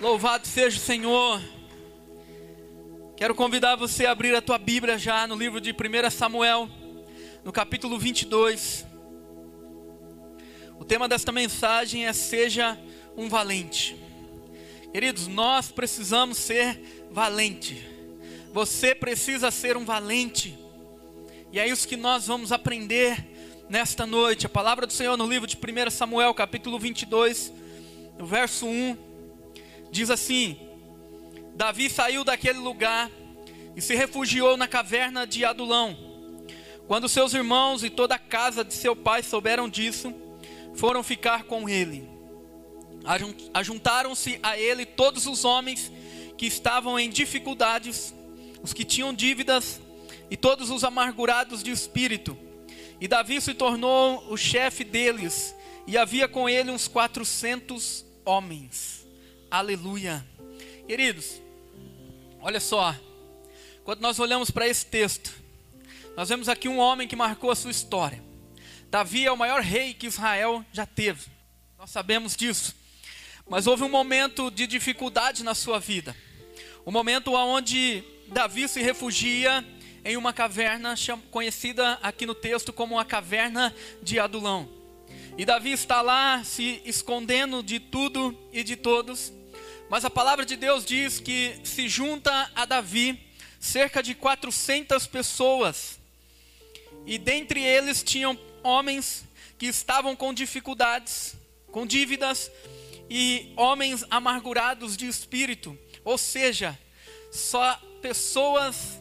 Louvado seja o Senhor. Quero convidar você a abrir a tua Bíblia já no livro de 1 Samuel, no capítulo 22. O tema desta mensagem é Seja um valente. Queridos, nós precisamos ser valente. Você precisa ser um valente. E é isso que nós vamos aprender nesta noite. A palavra do Senhor no livro de 1 Samuel, capítulo 22, no verso 1, diz assim: Davi saiu daquele lugar e se refugiou na caverna de Adulão. Quando seus irmãos e toda a casa de seu pai souberam disso, foram ficar com ele. Ajuntaram-se a ele todos os homens que estavam em dificuldades, os que tinham dívidas e todos os amargurados de espírito e Davi se tornou o chefe deles, e havia com ele uns 400 homens. Aleluia. Queridos, olha só, quando nós olhamos para esse texto, nós vemos aqui um homem que marcou a sua história. Davi é o maior rei que Israel já teve, nós sabemos disso. Mas houve um momento de dificuldade na sua vida, um momento onde Davi se refugia em uma caverna conhecida aqui no texto como a caverna de Adulão. E Davi está lá se escondendo de tudo e de todos. Mas a palavra de Deus diz que se junta a Davi cerca de 400 pessoas. E dentre eles tinham homens que estavam com dificuldades, com dívidas e homens amargurados de espírito, ou seja, só pessoas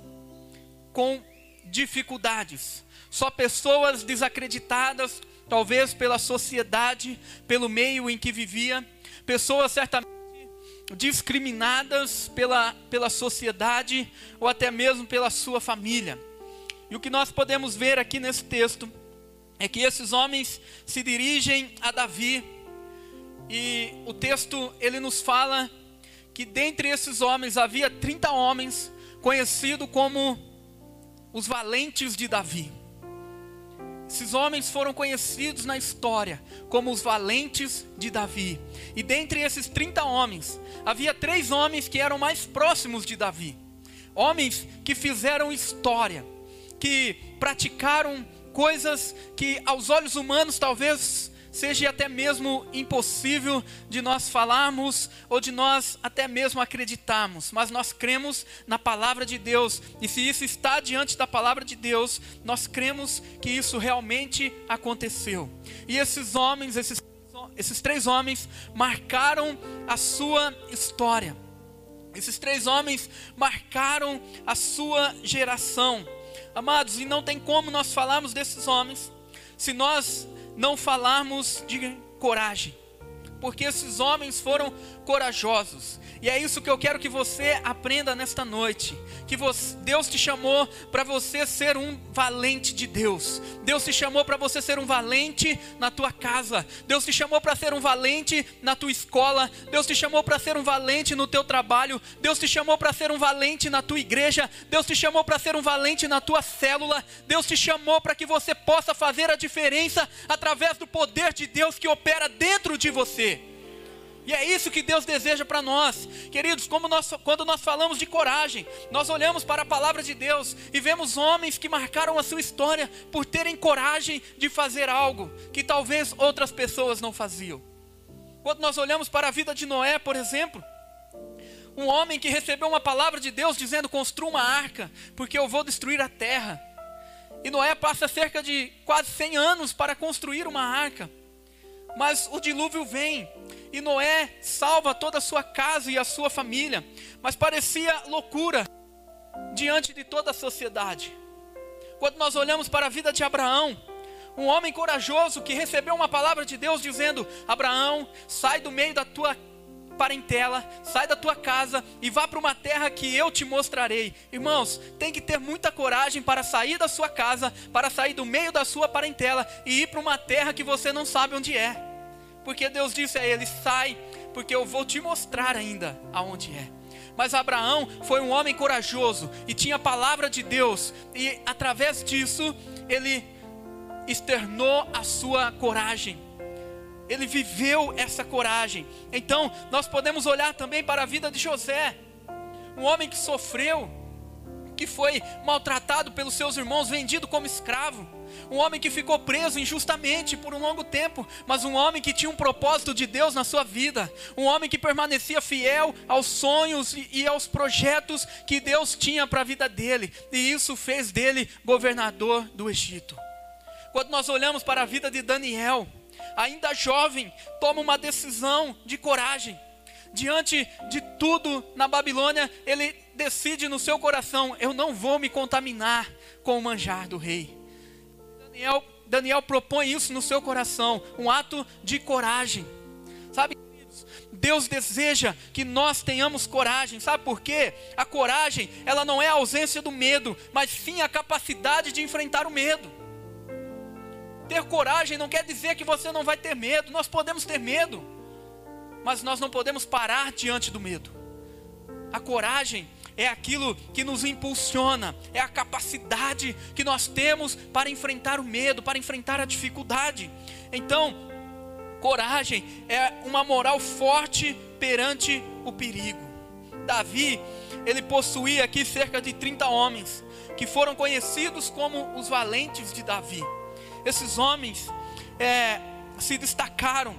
com dificuldades, só pessoas desacreditadas, talvez pela sociedade, pelo meio em que vivia, pessoas certamente discriminadas pela, pela sociedade ou até mesmo pela sua família. E o que nós podemos ver aqui nesse texto é que esses homens se dirigem a Davi e o texto ele nos fala que dentre esses homens havia 30 homens conhecidos como os valentes de Davi. Esses homens foram conhecidos na história como os valentes de Davi. E dentre esses 30 homens, havia três homens que eram mais próximos de Davi. Homens que fizeram história, que praticaram coisas que aos olhos humanos talvez seja até mesmo impossível de nós falarmos ou de nós até mesmo acreditarmos, mas nós cremos na palavra de Deus, e se isso está diante da palavra de Deus, nós cremos que isso realmente aconteceu. E esses homens, esses, esses três homens, marcaram a sua história. Esses três homens marcaram a sua geração. Amados, e não tem como nós falarmos desses homens se nós não falarmos de coragem, porque esses homens foram corajosos. E é isso que eu quero que você aprenda nesta noite. Que você, Deus te chamou para você ser um valente de Deus. Deus te chamou para você ser um valente na tua casa. Deus te chamou para ser um valente na tua escola. Deus te chamou para ser um valente no teu trabalho. Deus te chamou para ser um valente na tua igreja. Deus te chamou para ser um valente na tua célula. Deus te chamou para que você possa fazer a diferença através do poder de Deus que opera dentro de você. E é isso que Deus deseja para nós. Queridos, como nós, quando nós falamos de coragem, nós olhamos para a palavra de Deus e vemos homens que marcaram a sua história por terem coragem de fazer algo que talvez outras pessoas não faziam. Quando nós olhamos para a vida de Noé, por exemplo, um homem que recebeu uma palavra de Deus dizendo: construa uma arca, porque eu vou destruir a terra. E Noé passa cerca de quase 100 anos para construir uma arca. Mas o dilúvio vem e Noé salva toda a sua casa e a sua família. Mas parecia loucura diante de toda a sociedade. Quando nós olhamos para a vida de Abraão, um homem corajoso que recebeu uma palavra de Deus dizendo: Abraão, sai do meio da tua parentela, sai da tua casa e vá para uma terra que eu te mostrarei. Irmãos, tem que ter muita coragem para sair da sua casa, para sair do meio da sua parentela e ir para uma terra que você não sabe onde é porque Deus disse a ele: sai, porque eu vou te mostrar ainda aonde é. Mas Abraão foi um homem corajoso e tinha a palavra de Deus, e através disso ele externou a sua coragem. Ele viveu essa coragem. Então, nós podemos olhar também para a vida de José, um homem que sofreu, que foi maltratado pelos seus irmãos, vendido como escravo, um homem que ficou preso injustamente por um longo tempo, mas um homem que tinha um propósito de Deus na sua vida, um homem que permanecia fiel aos sonhos e aos projetos que Deus tinha para a vida dele, e isso fez dele governador do Egito. Quando nós olhamos para a vida de Daniel, ainda jovem, toma uma decisão de coragem. Diante de tudo na Babilônia, ele decide no seu coração: eu não vou me contaminar com o manjar do rei. Daniel, Daniel propõe isso no seu coração, um ato de coragem. Sabe, Deus deseja que nós tenhamos coragem. Sabe por quê? A coragem, ela não é a ausência do medo, mas sim a capacidade de enfrentar o medo. Ter coragem não quer dizer que você não vai ter medo. Nós podemos ter medo, mas nós não podemos parar diante do medo. A coragem é aquilo que nos impulsiona, é a capacidade que nós temos para enfrentar o medo, para enfrentar a dificuldade. Então, coragem é uma moral forte perante o perigo. Davi, ele possuía aqui cerca de 30 homens, que foram conhecidos como os valentes de Davi esses homens é, se destacaram.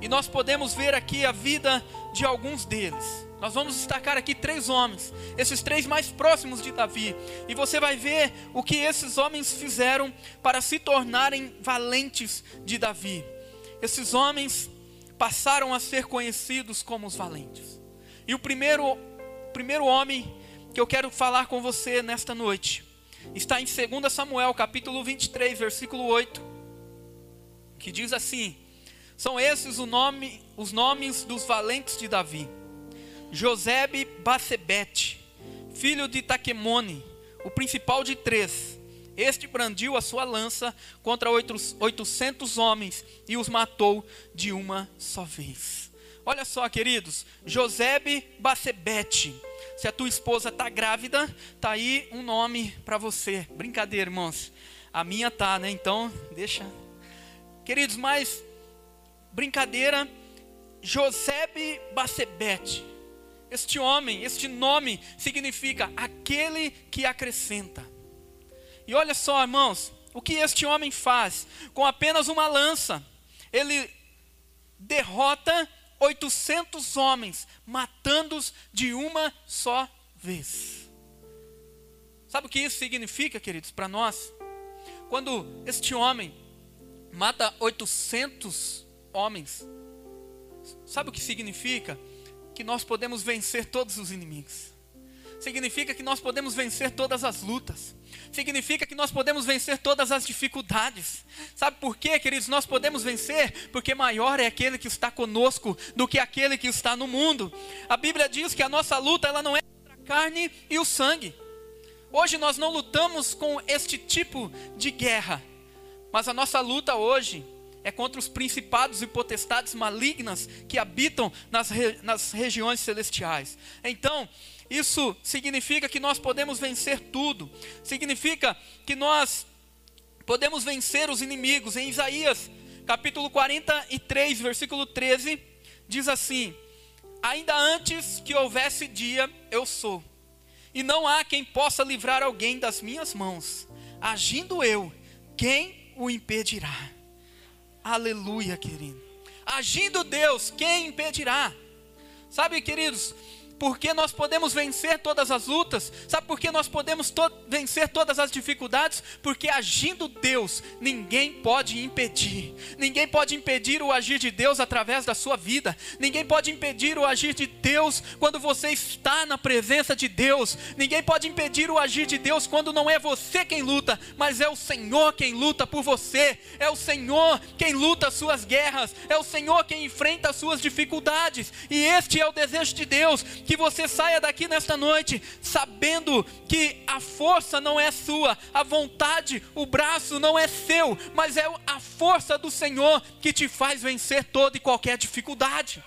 E nós podemos ver aqui a vida de alguns deles. Nós vamos destacar aqui três homens, esses três mais próximos de Davi. E você vai ver o que esses homens fizeram para se tornarem valentes de Davi. Esses homens passaram a ser conhecidos como os valentes. E o primeiro, primeiro homem que eu quero falar com você nesta noite está em 2 Samuel, capítulo 23, versículo 8, que diz assim: São esses nome, os nomes dos valentes de Davi: Josebe Bacebete, filho de Taquemone, o principal de três. Este brandiu a sua lança contra oitocentos homens e os matou de uma só vez. Olha só, queridos, Josebe Bacebete se a tua esposa está grávida, tá aí um nome para você. Brincadeira, irmãos. A minha tá, né? Então, deixa. Queridos, mas brincadeira, Josebe Bacebete. Este homem, este nome significa aquele que acrescenta. E olha só, irmãos, o que este homem faz? Com apenas uma lança, ele derrota 800 homens, matando-os de uma só vez. Sabe o que isso significa, queridos, para nós? Quando este homem mata 800 homens, sabe o que significa? Que nós podemos vencer todos os inimigos. Significa que nós podemos vencer todas as lutas significa que nós podemos vencer todas as dificuldades. Sabe por quê, queridos? Nós podemos vencer porque maior é aquele que está conosco do que aquele que está no mundo. A Bíblia diz que a nossa luta ela não é contra a carne e o sangue. Hoje nós não lutamos com este tipo de guerra, mas a nossa luta hoje é contra os principados e potestades malignas que habitam nas, re, nas regiões celestiais. Então, isso significa que nós podemos vencer tudo. Significa que nós podemos vencer os inimigos. Em Isaías, capítulo 43, versículo 13, diz assim: Ainda antes que houvesse dia, eu sou. E não há quem possa livrar alguém das minhas mãos. Agindo eu, quem o impedirá? Aleluia, querido. Agindo Deus, quem impedirá? Sabe, queridos, porque nós podemos vencer todas as lutas? Sabe por que nós podemos to vencer todas as dificuldades? Porque agindo Deus, ninguém pode impedir. Ninguém pode impedir o agir de Deus através da sua vida. Ninguém pode impedir o agir de Deus quando você está na presença de Deus. Ninguém pode impedir o agir de Deus quando não é você quem luta, mas é o Senhor quem luta por você. É o Senhor quem luta as suas guerras. É o Senhor quem enfrenta as suas dificuldades. E este é o desejo de Deus que você saia daqui nesta noite sabendo que a força não é sua, a vontade, o braço não é seu, mas é a força do Senhor que te faz vencer toda e qualquer dificuldade.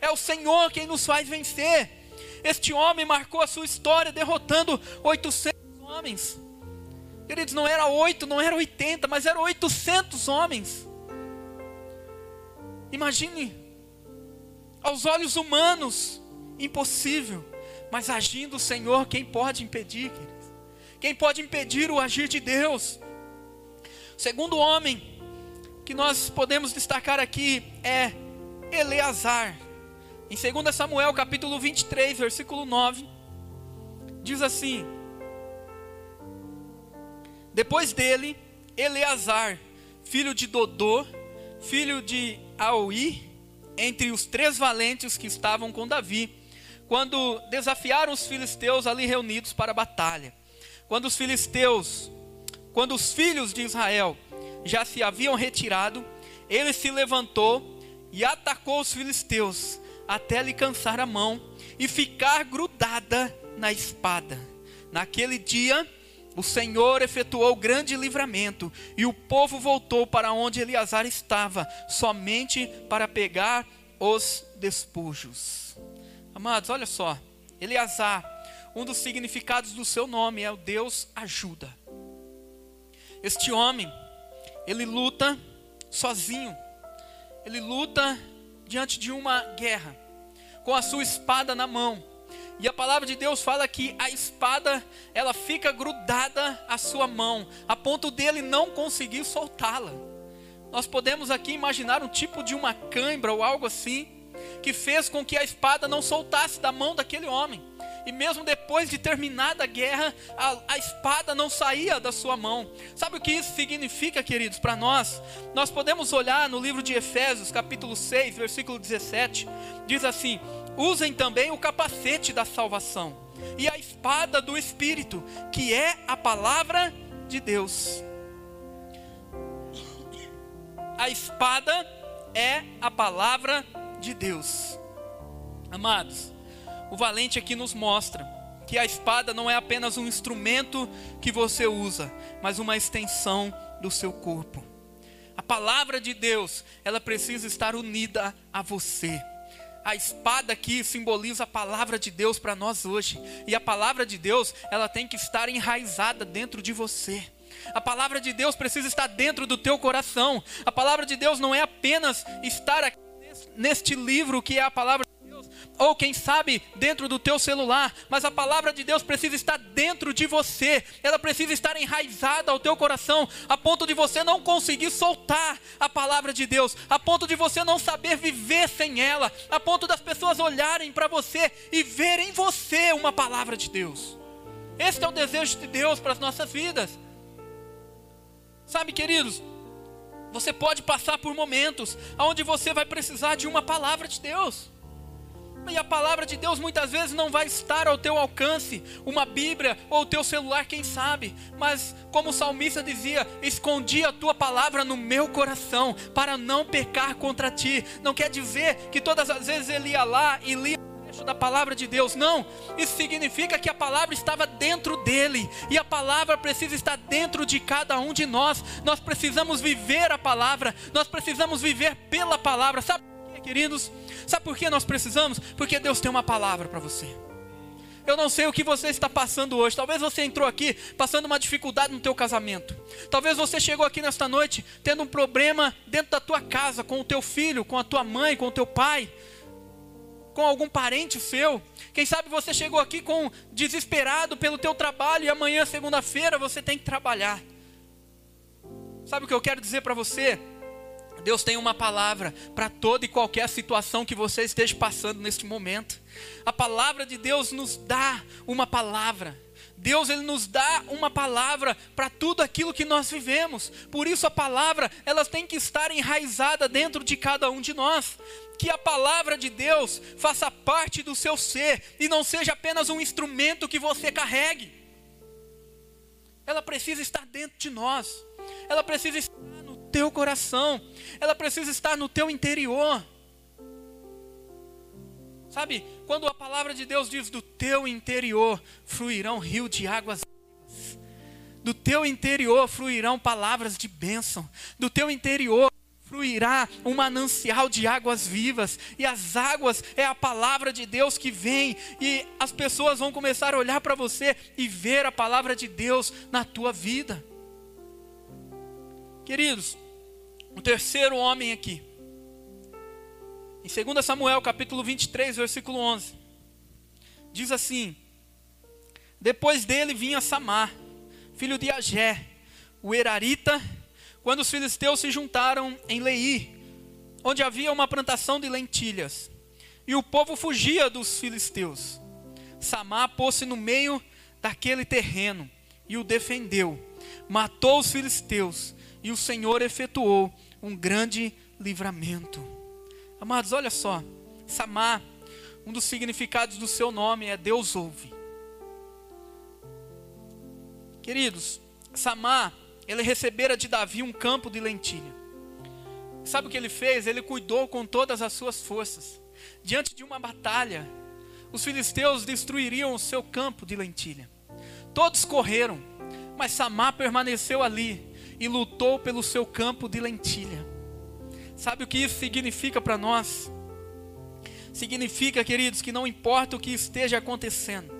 É o Senhor quem nos faz vencer. Este homem marcou a sua história derrotando 800 homens. Queridos, não era 8, não era 80, mas eram 800 homens. Imagine, aos olhos humanos, impossível, mas agindo o Senhor, quem pode impedir, queridos? Quem pode impedir o agir de Deus? segundo homem que nós podemos destacar aqui é Eleazar. Em 2 Samuel capítulo 23, versículo 9, diz assim: Depois dele, Eleazar, filho de Dodô, filho de Aui, entre os três valentes que estavam com Davi, quando desafiaram os filisteus ali reunidos para a batalha. Quando os filisteus, quando os filhos de Israel já se haviam retirado, ele se levantou e atacou os filisteus até lhe cansar a mão e ficar grudada na espada. Naquele dia, o Senhor efetuou grande livramento e o povo voltou para onde Eleazar estava, somente para pegar os despojos. Amados, olha só, Eleazar, um dos significados do seu nome é o Deus ajuda. Este homem, ele luta sozinho, ele luta diante de uma guerra, com a sua espada na mão. E a palavra de Deus fala que a espada, ela fica grudada à sua mão, a ponto dele não conseguir soltá-la. Nós podemos aqui imaginar um tipo de uma cãibra ou algo assim, que fez com que a espada não soltasse da mão daquele homem. E mesmo depois de terminada a guerra, a, a espada não saía da sua mão. Sabe o que isso significa, queridos, para nós? Nós podemos olhar no livro de Efésios, capítulo 6, versículo 17, diz assim: Usem também o capacete da salvação e a espada do Espírito, que é a palavra de Deus. A espada é a palavra de Deus. Amados, o valente aqui nos mostra que a espada não é apenas um instrumento que você usa, mas uma extensão do seu corpo. A palavra de Deus, ela precisa estar unida a você. A espada aqui simboliza a palavra de Deus para nós hoje. E a palavra de Deus, ela tem que estar enraizada dentro de você. A palavra de Deus precisa estar dentro do teu coração. A palavra de Deus não é apenas estar aqui neste livro que é a palavra ou quem sabe dentro do teu celular, mas a palavra de Deus precisa estar dentro de você, ela precisa estar enraizada ao teu coração, a ponto de você não conseguir soltar a palavra de Deus, a ponto de você não saber viver sem ela, a ponto das pessoas olharem para você e verem em você uma palavra de Deus. Este é o desejo de Deus para as nossas vidas. Sabe, queridos, você pode passar por momentos onde você vai precisar de uma palavra de Deus. E a palavra de Deus muitas vezes não vai estar ao teu alcance, uma Bíblia ou o teu celular, quem sabe. Mas, como o salmista dizia, escondi a tua palavra no meu coração para não pecar contra ti. Não quer dizer que todas as vezes ele ia lá e lia da palavra de Deus. Não, isso significa que a palavra estava dentro dele e a palavra precisa estar dentro de cada um de nós. Nós precisamos viver a palavra, nós precisamos viver pela palavra. Sabe, queridos? Sabe por que nós precisamos? Porque Deus tem uma palavra para você. Eu não sei o que você está passando hoje. Talvez você entrou aqui passando uma dificuldade no teu casamento. Talvez você chegou aqui nesta noite tendo um problema dentro da tua casa com o teu filho, com a tua mãe, com o teu pai, com algum parente seu. Quem sabe você chegou aqui com desesperado pelo teu trabalho e amanhã, segunda-feira, você tem que trabalhar. Sabe o que eu quero dizer para você? Deus tem uma palavra para toda e qualquer situação que você esteja passando neste momento. A palavra de Deus nos dá uma palavra. Deus ele nos dá uma palavra para tudo aquilo que nós vivemos. Por isso a palavra, ela tem que estar enraizada dentro de cada um de nós. Que a palavra de Deus faça parte do seu ser e não seja apenas um instrumento que você carregue. Ela precisa estar dentro de nós. Ela precisa estar teu coração, ela precisa estar no teu interior. Sabe, quando a palavra de Deus diz do teu interior fluirão rio de águas vivas, do teu interior fluirão palavras de bênção, do teu interior fluirá um manancial de águas vivas, e as águas é a palavra de Deus que vem, e as pessoas vão começar a olhar para você e ver a palavra de Deus na tua vida. Queridos, o terceiro homem aqui Em 2 Samuel, capítulo 23, versículo 11. Diz assim: Depois dele vinha Samar, filho de Agé, o Erarita, quando os filisteus se juntaram em Leí, onde havia uma plantação de lentilhas. E o povo fugia dos filisteus. Samar pôs-se no meio daquele terreno e o defendeu. Matou os filisteus e o Senhor efetuou um grande livramento. Amados, olha só. Samar, um dos significados do seu nome é Deus ouve. Queridos, Samar, ele recebera de Davi um campo de lentilha. Sabe o que ele fez? Ele cuidou com todas as suas forças. Diante de uma batalha, os filisteus destruiriam o seu campo de lentilha. Todos correram, mas Samar permaneceu ali e lutou pelo seu campo de lentilha. Sabe o que isso significa para nós? Significa, queridos, que não importa o que esteja acontecendo,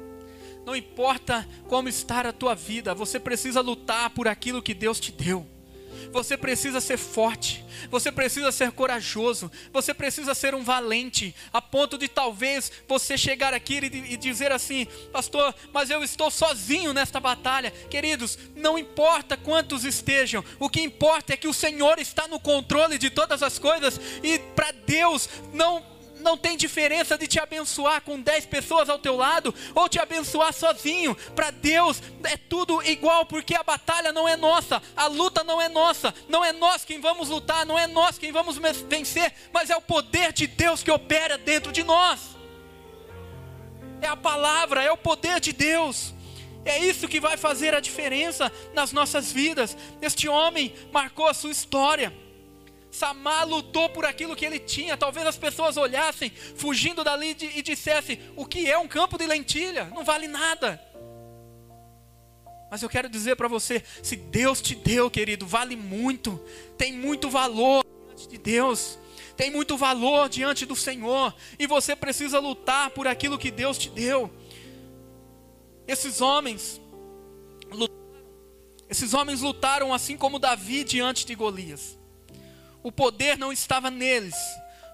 não importa como está a tua vida, você precisa lutar por aquilo que Deus te deu. Você precisa ser forte, você precisa ser corajoso, você precisa ser um valente, a ponto de talvez você chegar aqui e, dizer assim: Pastor, mas eu estou sozinho nesta batalha. Queridos, não importa quantos estejam, o que importa é que o Senhor está no controle de todas as coisas e para Deus não não tem diferença de te abençoar com 10 pessoas ao teu lado ou te abençoar sozinho. Para Deus é tudo igual, porque a batalha não é nossa, a luta não é nossa, não é nós quem vamos lutar, não é nós quem vamos vencer, mas é o poder de Deus que opera dentro de nós. É a palavra, é o poder de Deus. É isso que vai fazer a diferença nas nossas vidas. Este homem marcou a sua história. Samar lutou por aquilo que ele tinha. Talvez as pessoas olhassem, fugindo dali e dissessem: O que é um campo de lentilha? Não vale nada. Mas eu quero dizer para você: se Deus te deu, querido, vale muito, tem muito valor diante de Deus, tem muito valor diante do Senhor, e você precisa lutar por aquilo que Deus te deu. Esses homens, esses homens lutaram assim como Davi diante de Golias o poder não estava neles,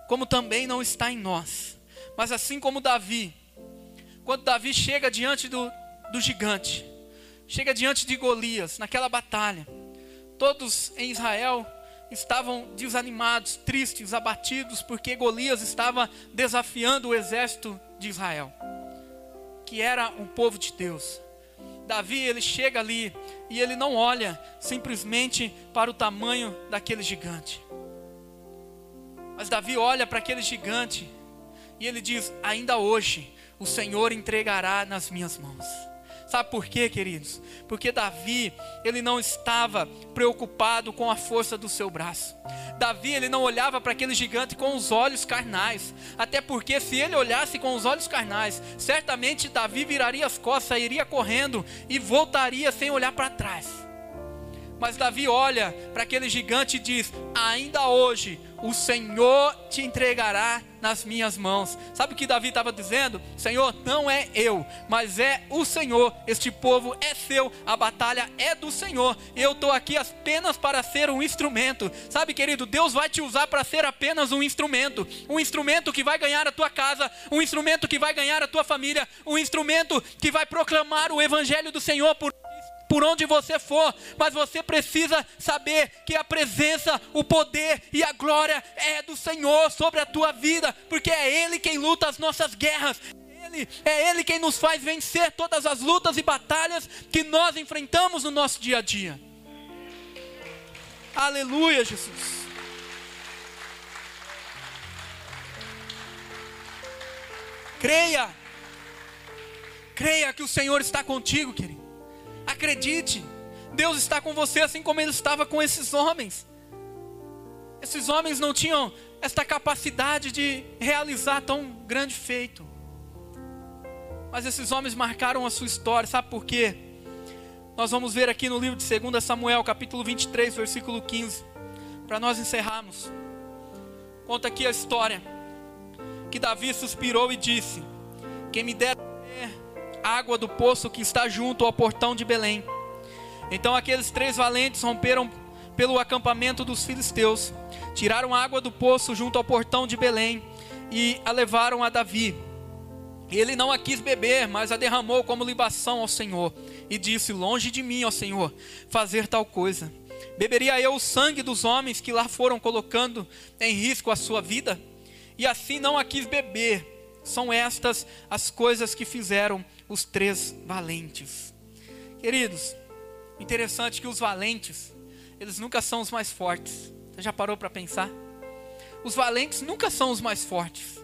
como também não está em nós. Mas assim como Davi, quando Davi chega diante do, do gigante, chega diante de Golias, naquela batalha, todos em Israel estavam desanimados, tristes, abatidos, porque Golias estava desafiando o exército de Israel, que era um povo de Deus. Davi, ele chega ali e ele não olha simplesmente para o tamanho daquele gigante. Mas Davi olha para aquele gigante e ele diz: Ainda hoje o Senhor entregará nas minhas mãos. Sabe por quê, queridos? Porque Davi, ele não estava preocupado com a força do seu braço. Davi, ele não olhava para aquele gigante com os olhos carnais. Até porque se ele olhasse com os olhos carnais, certamente Davi viraria as costas, iria correndo e voltaria sem olhar para trás. Mas Davi olha para aquele gigante e diz: Ainda hoje o Senhor te entregará nas minhas mãos. Sabe o que Davi estava dizendo? Senhor, não é eu, mas é o Senhor. Este povo é seu, a batalha é do Senhor. Eu estou aqui apenas para ser um instrumento. Sabe, querido, Deus vai te usar para ser apenas um instrumento. Um instrumento que vai ganhar a tua casa, um instrumento que vai ganhar a tua família, um instrumento que vai proclamar o evangelho do Senhor por por onde você for, mas você precisa saber que a presença, o poder e a glória é do Senhor sobre a tua vida, porque é Ele quem luta as nossas guerras. É Ele, é Ele quem nos faz vencer todas as lutas e batalhas que nós enfrentamos no nosso dia a dia. Aleluia, Jesus. Creia, creia que o Senhor está contigo, querido. Acredite, Deus está com você assim como Ele estava com esses homens. Esses homens não tinham esta capacidade de realizar tão grande feito. Mas esses homens marcaram a sua história, sabe por quê? Nós vamos ver aqui no livro de 2 Samuel, capítulo 23, versículo 15, para nós encerrarmos. Conta aqui a história que Davi suspirou e disse: Quem me der água do poço que está junto ao portão de Belém. Então aqueles três valentes romperam pelo acampamento dos filisteus, tiraram água do poço junto ao portão de Belém e a levaram a Davi. Ele não a quis beber, mas a derramou como libação ao Senhor, e disse: Longe de mim, ó Senhor, fazer tal coisa. Beberia eu o sangue dos homens que lá foram colocando em risco a sua vida? E assim não a quis beber. São estas as coisas que fizeram os três valentes. Queridos, interessante que os valentes, eles nunca são os mais fortes. Você já parou para pensar? Os valentes nunca são os mais fortes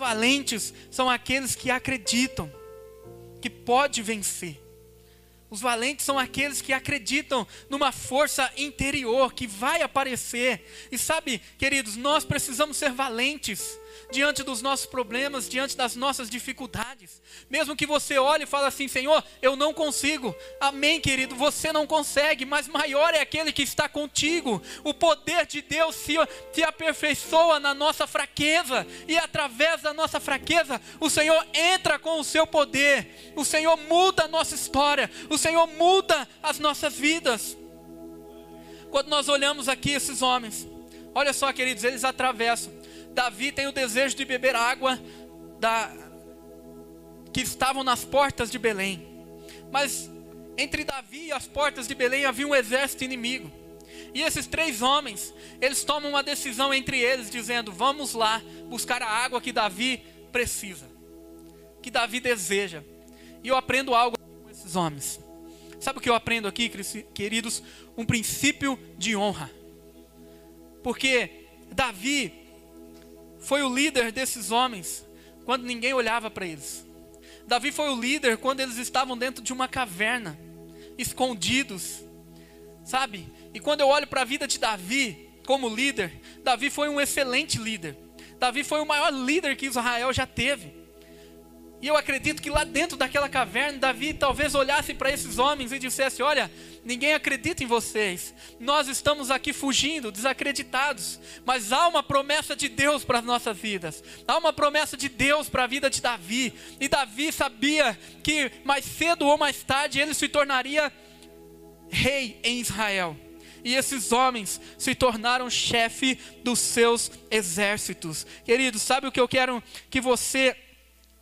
valentes são aqueles que acreditam que pode vencer. Os valentes são aqueles que acreditam numa força interior que vai aparecer. E sabe, queridos, nós precisamos ser valentes diante dos nossos problemas, diante das nossas dificuldades. Mesmo que você olhe e fale assim, Senhor, eu não consigo. Amém, querido, você não consegue, mas maior é aquele que está contigo. O poder de Deus se, se aperfeiçoa na nossa fraqueza, e através da nossa fraqueza, o Senhor entra com o seu poder. O Senhor muda a nossa história, o Senhor muda as nossas vidas. Quando nós olhamos aqui esses homens, olha só, queridos, eles atravessam Davi tem o desejo de beber água da, que estavam nas portas de Belém. Mas entre Davi e as portas de Belém havia um exército inimigo. E esses três homens, eles tomam uma decisão entre eles, dizendo: Vamos lá buscar a água que Davi precisa, que Davi deseja. E eu aprendo algo com esses homens. Sabe o que eu aprendo aqui, queridos? Um princípio de honra. Porque Davi, foi o líder desses homens quando ninguém olhava para eles. Davi foi o líder quando eles estavam dentro de uma caverna, escondidos, sabe? E quando eu olho para a vida de Davi como líder, Davi foi um excelente líder. Davi foi o maior líder que Israel já teve. E eu acredito que lá dentro daquela caverna, Davi talvez olhasse para esses homens e dissesse: Olha, ninguém acredita em vocês, nós estamos aqui fugindo, desacreditados, mas há uma promessa de Deus para as nossas vidas, há uma promessa de Deus para a vida de Davi, e Davi sabia que mais cedo ou mais tarde ele se tornaria rei em Israel. E esses homens se tornaram chefe dos seus exércitos. Queridos, sabe o que eu quero que você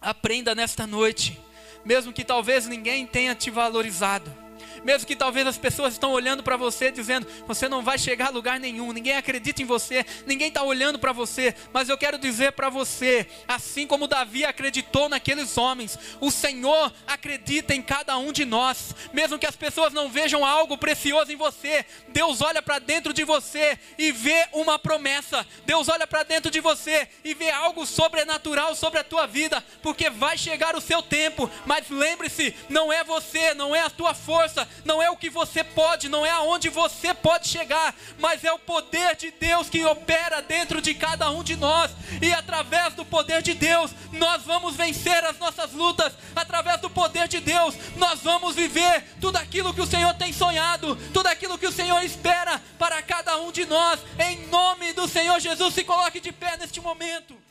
Aprenda nesta noite, mesmo que talvez ninguém tenha te valorizado mesmo que talvez as pessoas estão olhando para você dizendo, você não vai chegar a lugar nenhum, ninguém acredita em você, ninguém está olhando para você, mas eu quero dizer para você, assim como Davi acreditou naqueles homens, o Senhor acredita em cada um de nós, mesmo que as pessoas não vejam algo precioso em você, Deus olha para dentro de você e vê uma promessa, Deus olha para dentro de você e vê algo sobrenatural sobre a tua vida, porque vai chegar o seu tempo, mas lembre-se, não é você, não é a tua força, não é o que você pode, não é aonde você pode chegar, mas é o poder de Deus que opera dentro de cada um de nós, e através do poder de Deus, nós vamos vencer as nossas lutas, através do poder de Deus, nós vamos viver tudo aquilo que o Senhor tem sonhado, tudo aquilo que o Senhor espera para cada um de nós, em nome do Senhor Jesus, se coloque de pé neste momento.